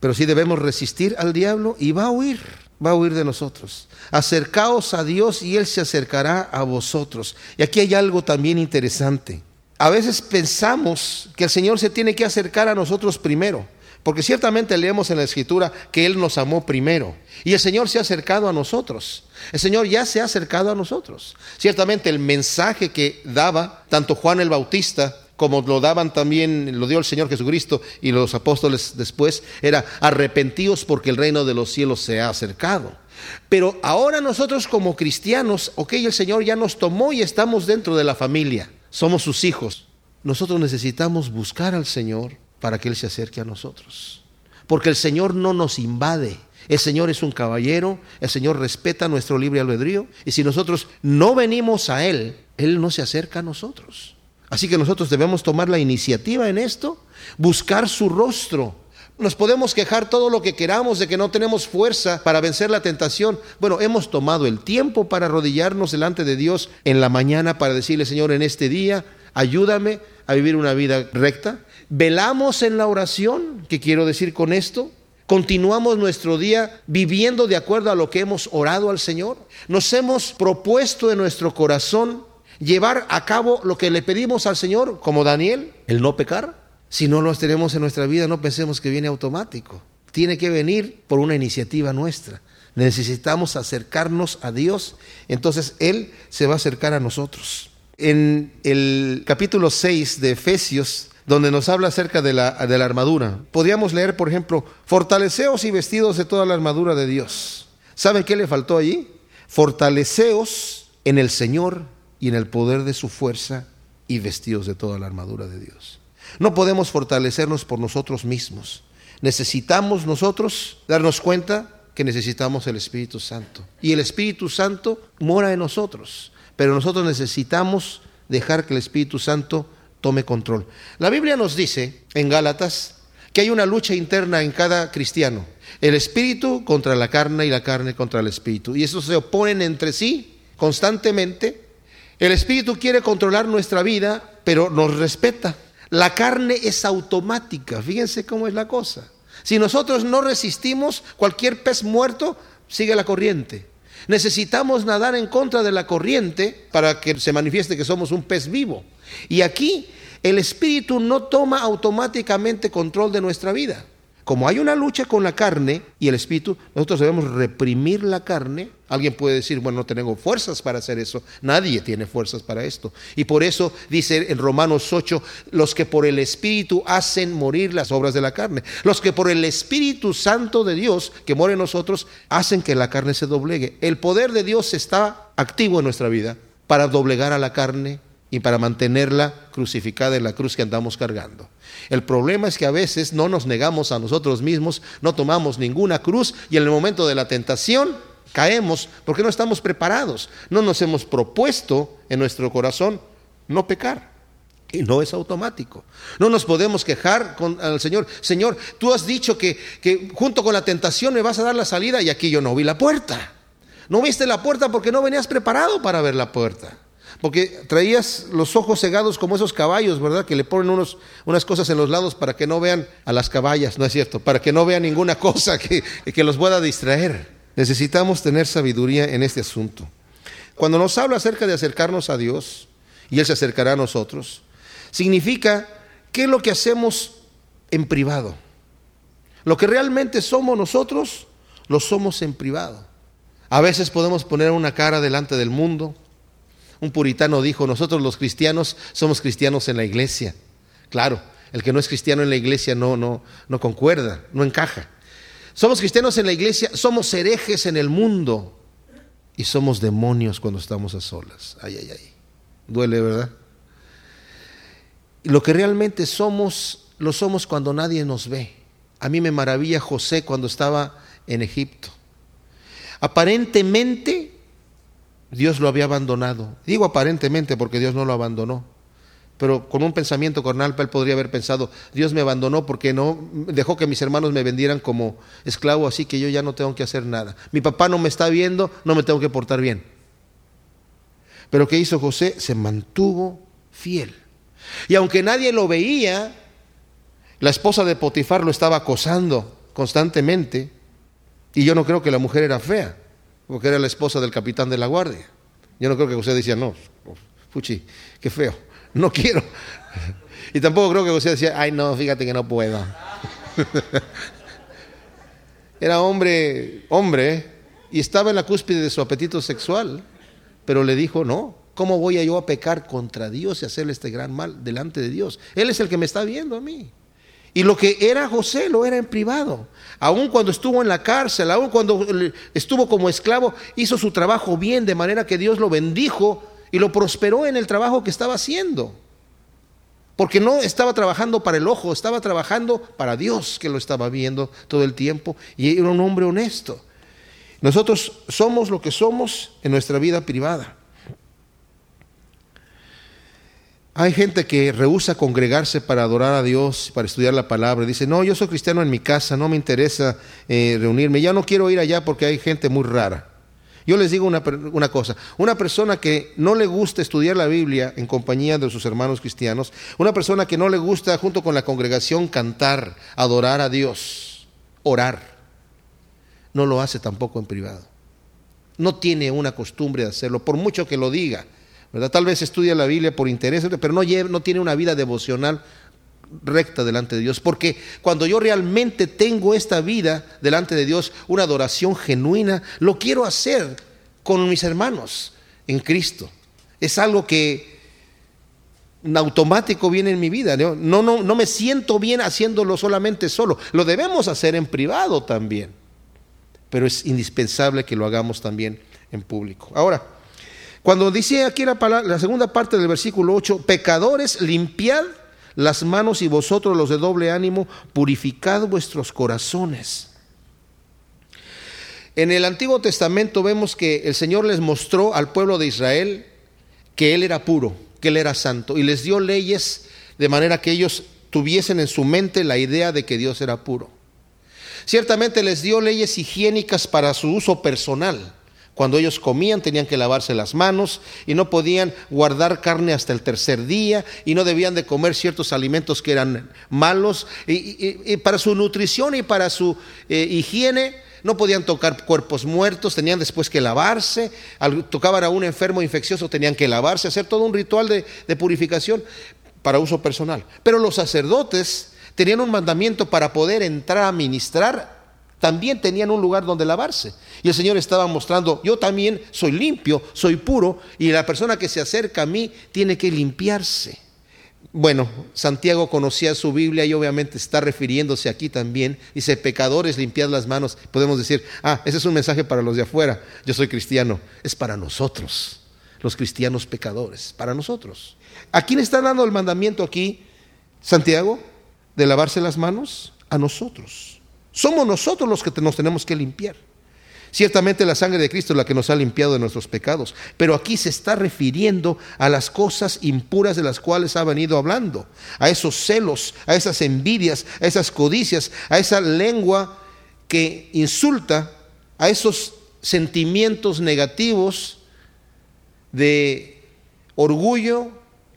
Pero sí debemos resistir al diablo y va a huir, va a huir de nosotros. Acercaos a Dios y Él se acercará a vosotros. Y aquí hay algo también interesante. A veces pensamos que el Señor se tiene que acercar a nosotros primero. Porque ciertamente leemos en la Escritura que Él nos amó primero. Y el Señor se ha acercado a nosotros. El Señor ya se ha acercado a nosotros. Ciertamente el mensaje que daba tanto Juan el Bautista como lo daban también, lo dio el Señor Jesucristo y los apóstoles después, era arrepentíos porque el reino de los cielos se ha acercado. Pero ahora nosotros como cristianos, ok, el Señor ya nos tomó y estamos dentro de la familia, somos sus hijos. Nosotros necesitamos buscar al Señor, para que Él se acerque a nosotros. Porque el Señor no nos invade. El Señor es un caballero, el Señor respeta nuestro libre albedrío y si nosotros no venimos a Él, Él no se acerca a nosotros. Así que nosotros debemos tomar la iniciativa en esto, buscar su rostro. Nos podemos quejar todo lo que queramos de que no tenemos fuerza para vencer la tentación. Bueno, hemos tomado el tiempo para arrodillarnos delante de Dios en la mañana para decirle, Señor, en este día, ayúdame a vivir una vida recta, velamos en la oración, ¿qué quiero decir con esto? Continuamos nuestro día viviendo de acuerdo a lo que hemos orado al Señor. Nos hemos propuesto en nuestro corazón llevar a cabo lo que le pedimos al Señor, como Daniel, el no pecar. Si no lo tenemos en nuestra vida, no pensemos que viene automático. Tiene que venir por una iniciativa nuestra. Necesitamos acercarnos a Dios, entonces Él se va a acercar a nosotros. En el capítulo 6 de Efesios, donde nos habla acerca de la, de la armadura. Podríamos leer, por ejemplo, fortaleceos y vestidos de toda la armadura de Dios. ¿Saben qué le faltó allí? Fortaleceos en el Señor y en el poder de su fuerza y vestidos de toda la armadura de Dios. No podemos fortalecernos por nosotros mismos. Necesitamos nosotros darnos cuenta que necesitamos el Espíritu Santo. Y el Espíritu Santo mora en nosotros. Pero nosotros necesitamos dejar que el Espíritu Santo tome control. La Biblia nos dice en Gálatas que hay una lucha interna en cada cristiano. El espíritu contra la carne y la carne contra el espíritu. Y eso se oponen entre sí constantemente. El espíritu quiere controlar nuestra vida, pero nos respeta. La carne es automática. Fíjense cómo es la cosa. Si nosotros no resistimos, cualquier pez muerto sigue la corriente. Necesitamos nadar en contra de la corriente para que se manifieste que somos un pez vivo. Y aquí el espíritu no toma automáticamente control de nuestra vida. Como hay una lucha con la carne y el espíritu, nosotros debemos reprimir la carne. Alguien puede decir, bueno, no tengo fuerzas para hacer eso. Nadie tiene fuerzas para esto. Y por eso dice en Romanos 8, los que por el espíritu hacen morir las obras de la carne. Los que por el Espíritu Santo de Dios que mora en nosotros hacen que la carne se doblegue. El poder de Dios está activo en nuestra vida para doblegar a la carne y para mantenerla crucificada en la cruz que andamos cargando. El problema es que a veces no nos negamos a nosotros mismos, no tomamos ninguna cruz y en el momento de la tentación caemos porque no estamos preparados, no nos hemos propuesto en nuestro corazón no pecar. Y no es automático. No nos podemos quejar con al Señor. Señor, tú has dicho que, que junto con la tentación me vas a dar la salida y aquí yo no vi la puerta. No viste la puerta porque no venías preparado para ver la puerta. Porque traías los ojos cegados como esos caballos, ¿verdad? Que le ponen unos, unas cosas en los lados para que no vean a las caballas, ¿no es cierto? Para que no vean ninguna [laughs] cosa que, que los pueda distraer. Necesitamos tener sabiduría en este asunto. Cuando nos habla acerca de acercarnos a Dios, y Él se acercará a nosotros, significa qué es lo que hacemos en privado. Lo que realmente somos nosotros, lo somos en privado. A veces podemos poner una cara delante del mundo. Un puritano dijo, nosotros los cristianos somos cristianos en la iglesia. Claro, el que no es cristiano en la iglesia no, no, no concuerda, no encaja. Somos cristianos en la iglesia, somos herejes en el mundo y somos demonios cuando estamos a solas. Ay, ay, ay. Duele, ¿verdad? Lo que realmente somos, lo somos cuando nadie nos ve. A mí me maravilla José cuando estaba en Egipto. Aparentemente Dios lo había abandonado. Digo aparentemente porque Dios no lo abandonó. Pero con un pensamiento carnal, él podría haber pensado, Dios me abandonó porque no dejó que mis hermanos me vendieran como esclavo, así que yo ya no tengo que hacer nada. Mi papá no me está viendo, no me tengo que portar bien. Pero ¿qué hizo José? Se mantuvo fiel. Y aunque nadie lo veía, la esposa de Potifar lo estaba acosando constantemente. Y yo no creo que la mujer era fea, porque era la esposa del capitán de la guardia. Yo no creo que José decía, no, fuchi, qué feo, no quiero. [laughs] Y tampoco creo que José decía, ay no, fíjate que no puedo. [laughs] Era hombre, hombre, y estaba en la cúspide de su apetito sexual, pero le dijo, no, ¿cómo voy yo a pecar contra Dios y hacerle este gran mal delante de Dios? Él es el que me está viendo a mí. Y lo que era José lo era en privado. Aún cuando estuvo en la cárcel, aún cuando estuvo como esclavo, hizo su trabajo bien, de manera que Dios lo bendijo y lo prosperó en el trabajo que estaba haciendo. Porque no estaba trabajando para el ojo, estaba trabajando para Dios que lo estaba viendo todo el tiempo y era un hombre honesto. Nosotros somos lo que somos en nuestra vida privada. Hay gente que rehúsa congregarse para adorar a Dios, para estudiar la palabra. Dice, no, yo soy cristiano en mi casa, no me interesa eh, reunirme. Ya no quiero ir allá porque hay gente muy rara. Yo les digo una, una, cosa, una persona que no le gusta estudiar la Biblia en compañía de sus hermanos cristianos, una persona que no le gusta junto con la congregación cantar, adorar a Dios, orar, no lo hace tampoco en privado. No tiene una costumbre de hacerlo, por mucho que lo diga. Tal vez estudia la Biblia por interés, pero no, tiene una vida devocional recta delante de Dios. Porque cuando yo realmente tengo esta vida delante de Dios, una adoración genuina, lo quiero hacer con mis hermanos en Cristo. Es algo que automático viene en mi vida. No, no me siento bien haciéndolo solamente solo. Lo debemos hacer en privado también. Pero es indispensable que lo hagamos también en público. Ahora, cuando dice aquí la, la segunda parte del versículo 8, pecadores, limpiad las manos y vosotros los de doble ánimo, purificad vuestros corazones. En el Antiguo Testamento vemos que el Señor les mostró al pueblo de Israel que Él era puro, que Él era santo, y les dio leyes de manera que ellos tuviesen en su mente la idea de que Dios era puro. Ciertamente les dio leyes higiénicas para su uso personal. Cuando ellos comían tenían que lavarse las manos y no podían guardar carne hasta el tercer día y no debían de comer ciertos alimentos que eran malos. Y, para su nutrición y para su eh, higiene no podían tocar cuerpos muertos, tenían después que lavarse. Tocaban a un enfermo infeccioso tenían que lavarse, hacer todo un ritual de, de purificación para uso personal. Pero los sacerdotes tenían un mandamiento para poder entrar a ministrar también tenían un lugar donde lavarse. Y el Señor estaba mostrando, yo también soy limpio, soy puro, y la persona que se acerca a mí tiene que limpiarse. Bueno, Santiago conocía su Biblia y obviamente está refiriéndose aquí también. Dice, pecadores, limpiad las manos. Podemos decir, ah, ese es un mensaje para los de afuera. Yo soy cristiano. Es para nosotros, los cristianos pecadores, para nosotros. ¿A quién está dando el mandamiento aquí, Santiago, de lavarse las manos? A nosotros. Somos nosotros los que nos tenemos que limpiar. Ciertamente la sangre de Cristo es la que nos ha limpiado de nuestros pecados, pero aquí se está refiriendo a las cosas impuras de las cuales ha venido hablando, a esos celos, a esas envidias, a esas codicias, a esa lengua que insulta, a esos sentimientos negativos de orgullo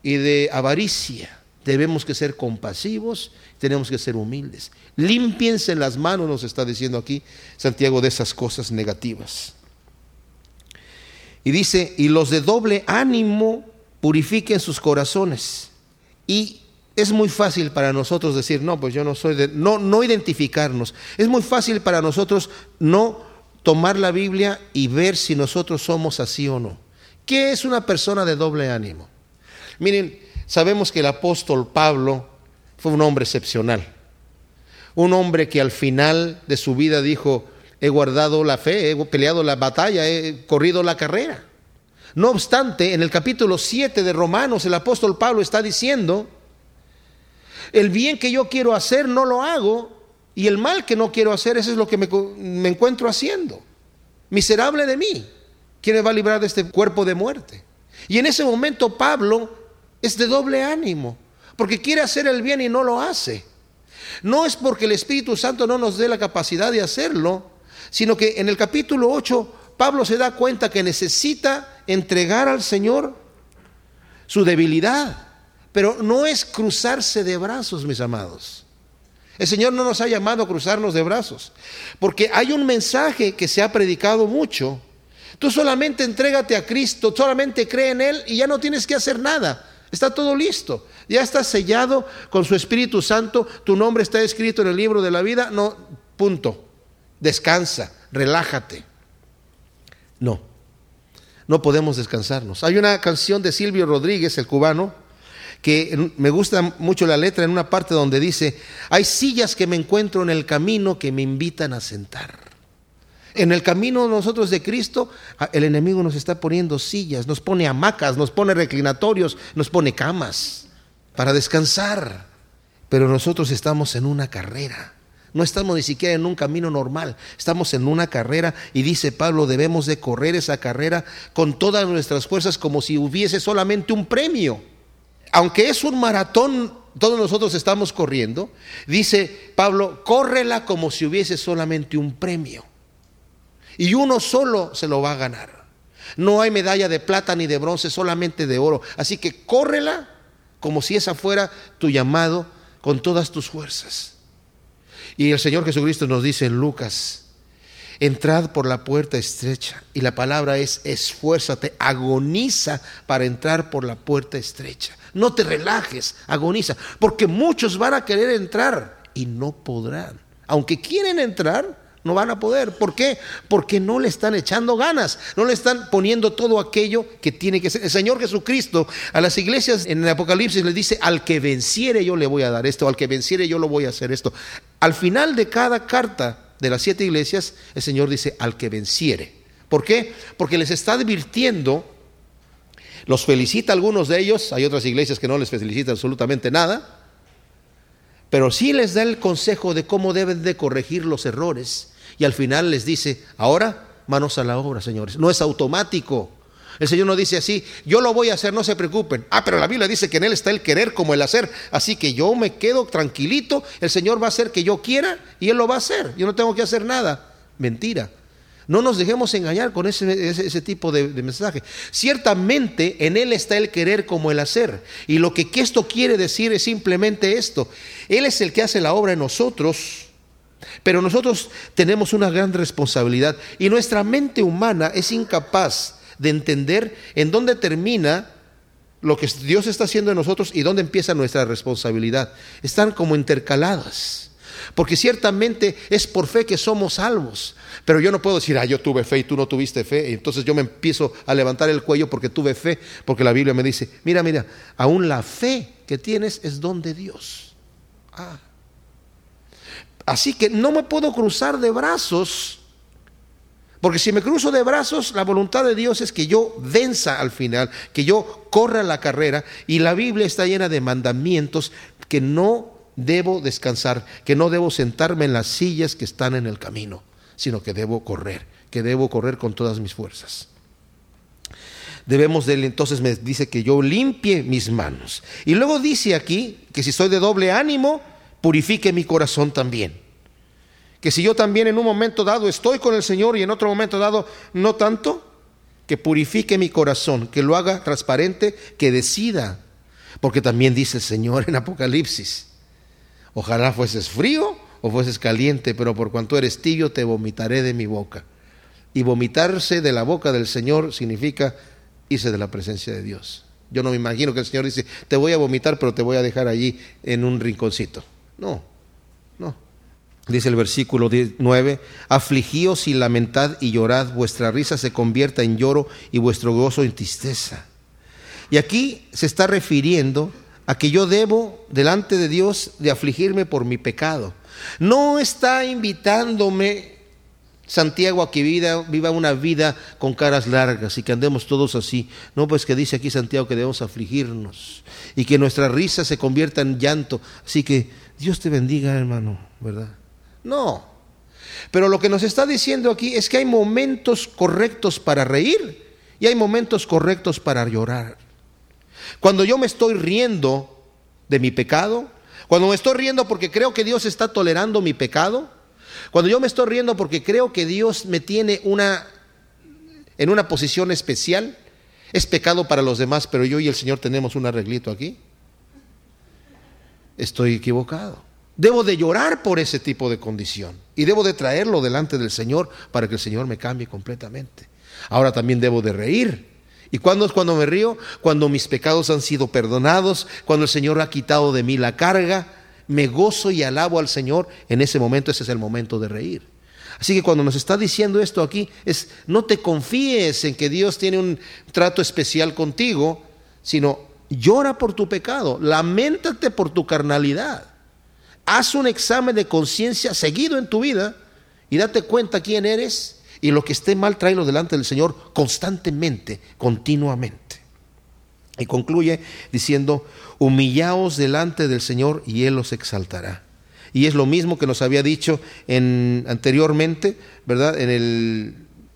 y de avaricia. Debemos que ser compasivos, tenemos que ser humildes. Límpiense las manos, nos está diciendo aquí Santiago, de esas cosas negativas. Y dice, y los de doble ánimo purifiquen sus corazones. Y es muy fácil para nosotros decir, no, pues yo no soy de, no, no identificarnos. Es muy fácil para nosotros no tomar la Biblia y ver si nosotros somos así o no. ¿Qué es una persona de doble ánimo? Miren, sabemos que el apóstol Pablo fue un hombre excepcional. Un hombre que al final de su vida dijo, he guardado la fe, he peleado la batalla, he corrido la carrera. No obstante, en el capítulo 7 de Romanos el apóstol Pablo está diciendo, el bien que yo quiero hacer no lo hago y el mal que no quiero hacer, eso es lo que me, me encuentro haciendo. Miserable de mí. ¿Quién me va a librar de este cuerpo de muerte? Y en ese momento Pablo es de doble ánimo, porque quiere hacer el bien y no lo hace. No es porque el Espíritu Santo no nos dé la capacidad de hacerlo, sino que en el capítulo 8 Pablo se da cuenta que necesita entregar al Señor su debilidad, pero no es cruzarse de brazos, mis amados. El Señor no nos ha llamado a cruzarnos de brazos, porque hay un mensaje que se ha predicado mucho. Tú solamente entrégate a Cristo, solamente cree en Él y ya no tienes que hacer nada. Está todo listo. Ya está sellado con su Espíritu Santo. Tu nombre está escrito en el libro de la vida. No, punto. Descansa, relájate. No, no podemos descansarnos. Hay una canción de Silvio Rodríguez, el cubano, que me gusta mucho la letra en una parte donde dice, hay sillas que me encuentro en el camino que me invitan a sentar. En el camino nosotros de Cristo, el enemigo nos está poniendo sillas, nos pone hamacas, nos pone reclinatorios, nos pone camas para descansar. Pero nosotros estamos en una carrera. No estamos ni siquiera en un camino normal, estamos en una carrera y dice Pablo, debemos de correr esa carrera con todas nuestras fuerzas como si hubiese solamente un premio aunque es un maratón, todos nosotros estamos corriendo, dice Pablo, córrela como si hubiese solamente un premio. Y uno solo se lo va a ganar. No hay medalla de plata ni de bronce, solamente de oro. Así que córrela como si esa fuera tu llamado con todas tus fuerzas. Y el Señor Jesucristo nos dice en Lucas Entrad por la puerta estrecha. Y la palabra es esfuérzate, agoniza para entrar por la puerta estrecha. No te relajes, agoniza. Porque muchos van a querer entrar y no podrán. Aunque quieren entrar, no van a poder. ¿Por qué? Porque no le están echando ganas, no le están poniendo todo aquello que tiene que ser. El Señor Jesucristo a las iglesias en el Apocalipsis les dice, al que venciere yo le voy a dar esto, al que venciere yo lo voy a hacer esto. Al final de cada carta de las siete iglesias, el Señor dice al que venciere. ¿Por qué? Porque les está advirtiendo, los felicita a algunos de ellos, hay otras iglesias que no les felicitan absolutamente nada, pero sí les da el consejo de cómo deben de corregir los errores. Y al final les dice, ahora manos a la obra, señores. No es automático. El Señor no dice así, yo lo voy a hacer, no se preocupen. Ah, pero la Biblia dice que en Él está el querer como el hacer. Así que yo me quedo tranquilito, el Señor va a hacer que yo quiera y Él lo va a hacer. Yo no tengo que hacer nada. Mentira. No nos dejemos engañar con ese, ese, tipo de, de, mensaje. Ciertamente en Él está el querer como el hacer. Y lo que esto quiere decir es simplemente esto. Él es el que hace la obra en nosotros. Pero nosotros tenemos una gran responsabilidad y nuestra mente humana es incapaz de entender en dónde termina lo que Dios está haciendo en nosotros y dónde empieza nuestra responsabilidad. Están como intercaladas. Porque ciertamente es por fe que somos salvos. Pero yo no puedo decir, ah, yo tuve fe y tú no tuviste fe. Y entonces yo me empiezo a levantar el cuello porque tuve fe. Porque la Biblia me dice, mira, mira, aún la fe que tienes es don de Dios. Ah. Así que no me puedo cruzar de brazos porque si me cruzo de brazos, la voluntad de Dios es que yo venza al final, que yo corra la carrera. Y la Biblia está llena de mandamientos que no debo descansar, que no debo sentarme en las sillas que están en el camino, sino que debo correr, que debo correr con todas mis fuerzas. Debemos de entonces me dice que yo limpie mis manos. Y luego dice aquí que si soy de doble ánimo, purifique mi corazón también que si yo también en un momento dado estoy con el Señor y en otro momento dado no tanto, que purifique mi corazón, que lo haga transparente, que decida. Porque también dice el Señor en Apocalipsis, ojalá fueses frío o fueses caliente, pero por cuanto eres tibio te vomitaré de mi boca. Y vomitarse de la boca del Señor significa irse de la presencia de Dios. Yo no me imagino que el Señor dice, te voy a vomitar, pero te voy a dejar allí en un rinconcito. No, no. Dice el versículo 9, afligíos y lamentad y llorad, vuestra risa se convierta en lloro y vuestro gozo en tristeza. Y aquí se está refiriendo a que yo debo delante de Dios de afligirme por mi pecado. No está invitándome Santiago a que viva una vida con caras largas y que andemos todos así. No, pues que dice aquí Santiago que debemos afligirnos y que nuestra risa se convierta en llanto. Así que Dios te bendiga, hermano, ¿verdad? No. Pero lo que nos está diciendo aquí es que hay momentos correctos para reír y hay momentos correctos para llorar. Cuando yo me estoy riendo de mi pecado, cuando me estoy riendo porque creo que Dios está tolerando mi pecado, cuando yo me estoy riendo porque creo que Dios me tiene una en una posición especial, es pecado para los demás, pero yo y el Señor tenemos un arreglito aquí. Estoy equivocado. Debo de llorar por ese tipo de condición y debo de traerlo delante del Señor para que el Señor me cambie completamente. Ahora también debo de reír. ¿Y cuándo es cuando me río? Cuando mis pecados han sido perdonados, cuando el Señor ha quitado de mí la carga, me gozo y alabo al Señor, en ese momento ese es el momento de reír. Así que cuando nos está diciendo esto aquí es, no te confíes en que Dios tiene un trato especial contigo, sino llora por tu pecado, lamentate por tu carnalidad. Haz un examen de conciencia seguido en tu vida y date cuenta quién eres y lo que esté mal tráelo delante del Señor constantemente, continuamente. Y concluye diciendo, humillaos delante del Señor y Él os exaltará. Y es lo mismo que nos había dicho en, anteriormente, ¿verdad? En el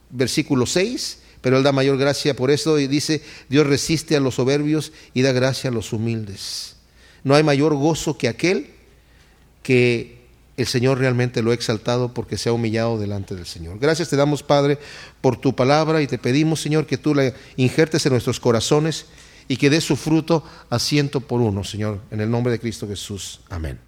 versículo 6, pero Él da mayor gracia por eso y dice, Dios resiste a los soberbios y da gracia a los humildes. No hay mayor gozo que aquel que el Señor realmente lo ha exaltado porque se ha humillado delante del Señor. Gracias te damos, Padre, por tu palabra y te pedimos, Señor, que tú la injertes en nuestros corazones y que dé su fruto a ciento por uno, Señor, en el nombre de Cristo Jesús. Amén.